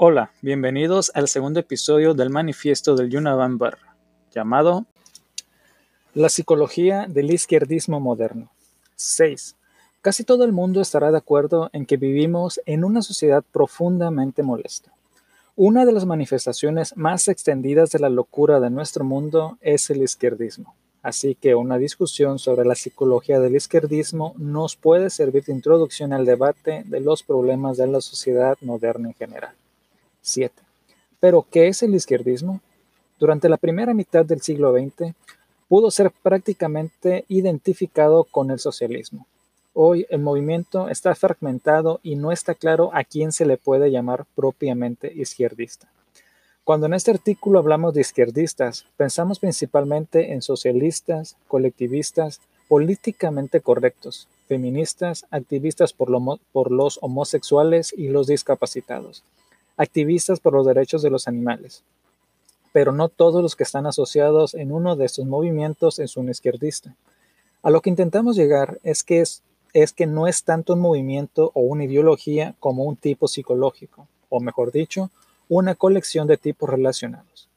Hola, bienvenidos al segundo episodio del manifiesto del Yunavan llamado La psicología del izquierdismo moderno. 6. Casi todo el mundo estará de acuerdo en que vivimos en una sociedad profundamente molesta. Una de las manifestaciones más extendidas de la locura de nuestro mundo es el izquierdismo. Así que una discusión sobre la psicología del izquierdismo nos puede servir de introducción al debate de los problemas de la sociedad moderna en general. 7. Pero, ¿qué es el izquierdismo? Durante la primera mitad del siglo XX, pudo ser prácticamente identificado con el socialismo. Hoy el movimiento está fragmentado y no está claro a quién se le puede llamar propiamente izquierdista. Cuando en este artículo hablamos de izquierdistas, pensamos principalmente en socialistas, colectivistas, políticamente correctos, feministas, activistas por los homosexuales y los discapacitados activistas por los derechos de los animales. Pero no todos los que están asociados en uno de estos movimientos es un izquierdista. A lo que intentamos llegar es que, es, que no es tanto un movimiento o una ideología como un tipo psicológico, o mejor dicho, una colección de tipos relacionados.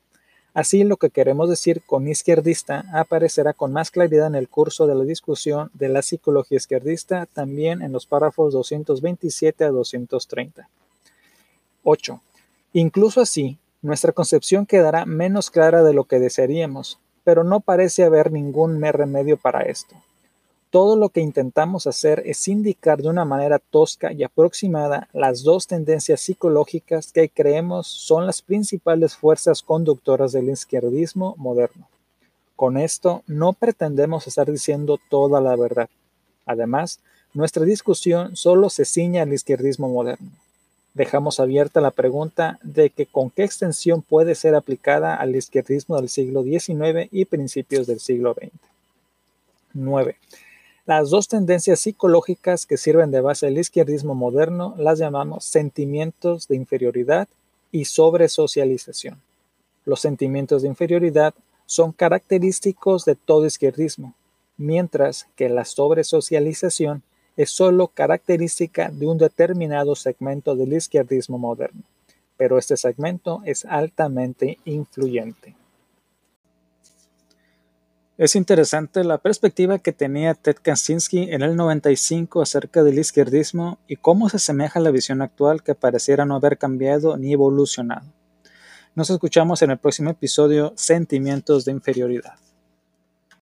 Así lo que queremos decir con izquierdista aparecerá con más claridad en el curso de la discusión de la psicología izquierdista, también en los párrafos 227 a 230. 8. Incluso así, nuestra concepción quedará menos clara de lo que desearíamos, pero no parece haber ningún remedio para esto. Todo lo que intentamos hacer es indicar de una manera tosca y aproximada las dos tendencias psicológicas que creemos son las principales fuerzas conductoras del izquierdismo moderno. Con esto no pretendemos estar diciendo toda la verdad. Además, nuestra discusión solo se ciñe al izquierdismo moderno dejamos abierta la pregunta de que con qué extensión puede ser aplicada al izquierdismo del siglo XIX y principios del siglo XX. 9. Las dos tendencias psicológicas que sirven de base al izquierdismo moderno las llamamos sentimientos de inferioridad y sobresocialización. Los sentimientos de inferioridad son característicos de todo izquierdismo, mientras que la sobresocialización es solo característica de un determinado segmento del izquierdismo moderno, pero este segmento es altamente influyente. Es interesante la perspectiva que tenía Ted Kaczynski en el 95 acerca del izquierdismo y cómo se asemeja a la visión actual que pareciera no haber cambiado ni evolucionado. Nos escuchamos en el próximo episodio Sentimientos de Inferioridad.